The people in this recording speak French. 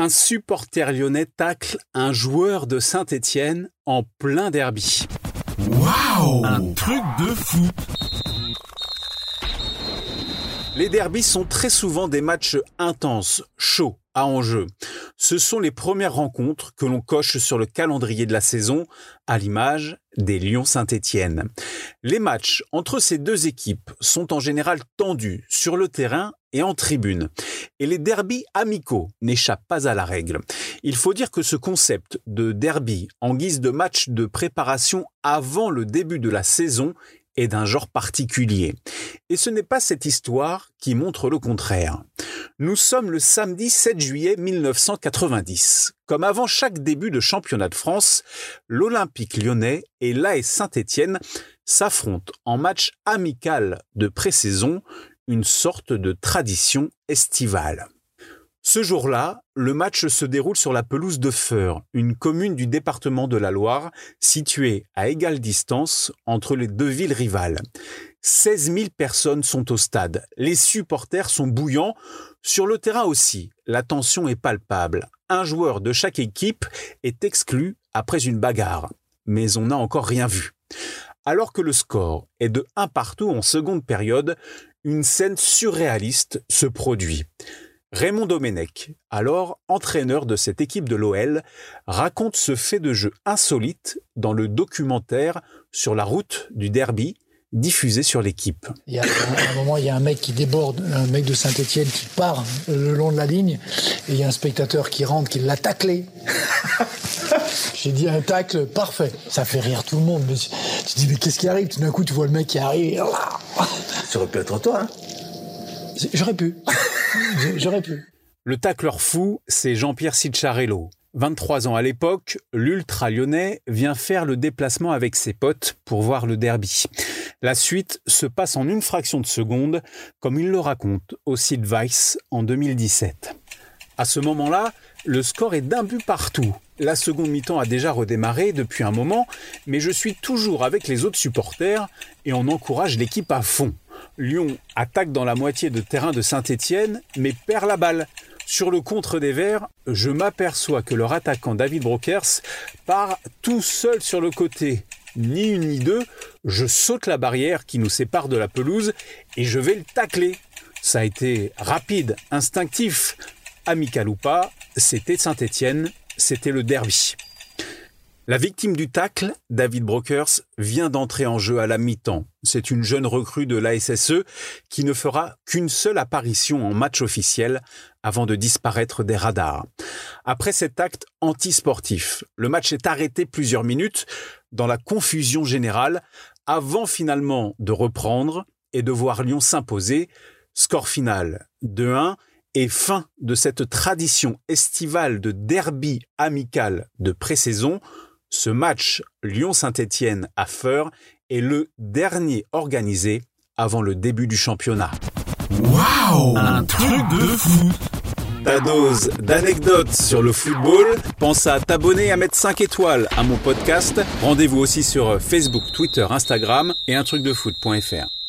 Un supporter lyonnais tacle un joueur de Saint-Étienne en plein derby. Waouh Un truc de fou Les derbys sont très souvent des matchs intenses, chauds, à enjeu. Ce sont les premières rencontres que l'on coche sur le calendrier de la saison, à l'image des Lyon-Saint-Étienne. Les matchs entre ces deux équipes sont en général tendus sur le terrain et en tribune. Et les derbys amicaux n'échappent pas à la règle. Il faut dire que ce concept de derby en guise de match de préparation avant le début de la saison est d'un genre particulier. Et ce n'est pas cette histoire qui montre le contraire. Nous sommes le samedi 7 juillet 1990. Comme avant chaque début de championnat de France, l'Olympique lyonnais et l'AS Saint-Étienne s'affrontent en match amical de pré-saison, une sorte de tradition estivale. Ce jour-là, le match se déroule sur la pelouse de Feur, une commune du département de la Loire, située à égale distance entre les deux villes rivales. 16 000 personnes sont au stade. Les supporters sont bouillants. Sur le terrain aussi, la tension est palpable. Un joueur de chaque équipe est exclu après une bagarre. Mais on n'a encore rien vu. Alors que le score est de 1 partout en seconde période, une scène surréaliste se produit. Raymond Domenech, alors entraîneur de cette équipe de l'OL, raconte ce fait de jeu insolite dans le documentaire sur la route du derby diffusé sur l'équipe. Il y a un, moment, il y a un mec qui déborde, un mec de Saint-Etienne qui part le long de la ligne, et il y a un spectateur qui rentre, qui l'a taclé. J'ai dit un tacle parfait. Ça fait rire tout le monde. tu dis, mais qu'est-ce qui arrive? Tout d'un coup, tu vois le mec qui arrive. Ça aurait pu être toi, hein J'aurais pu. J'aurais pu. Le tacleur fou, c'est Jean-Pierre Cicciarello. 23 ans à l'époque, l'ultra lyonnais vient faire le déplacement avec ses potes pour voir le derby. La suite se passe en une fraction de seconde, comme il le raconte au site Vice en 2017. À ce moment-là, le score est d'un but partout. La seconde mi-temps a déjà redémarré depuis un moment, mais je suis toujours avec les autres supporters et on encourage l'équipe à fond. Lyon attaque dans la moitié de terrain de Saint-Étienne, mais perd la balle. Sur le contre des Verts, je m'aperçois que leur attaquant David Brokers part tout seul sur le côté. Ni une ni deux, je saute la barrière qui nous sépare de la pelouse et je vais le tacler. Ça a été rapide, instinctif. Amical ou pas, c'était Saint-Étienne, c'était le derby. La victime du tacle, David Brokers, vient d'entrer en jeu à la mi-temps. C'est une jeune recrue de l'ASSE qui ne fera qu'une seule apparition en match officiel avant de disparaître des radars. Après cet acte antisportif, le match est arrêté plusieurs minutes dans la confusion générale avant finalement de reprendre et de voir Lyon s'imposer. Score final 2-1 et fin de cette tradition estivale de derby amical de pré-saison ce match Lyon-Saint-Étienne à Feur est le dernier organisé avant le début du championnat. Waouh Un truc de fou ta dose d'anecdotes sur le football? Pense à t'abonner et à mettre 5 étoiles à mon podcast. Rendez-vous aussi sur Facebook, Twitter, Instagram et un truc de foot.fr.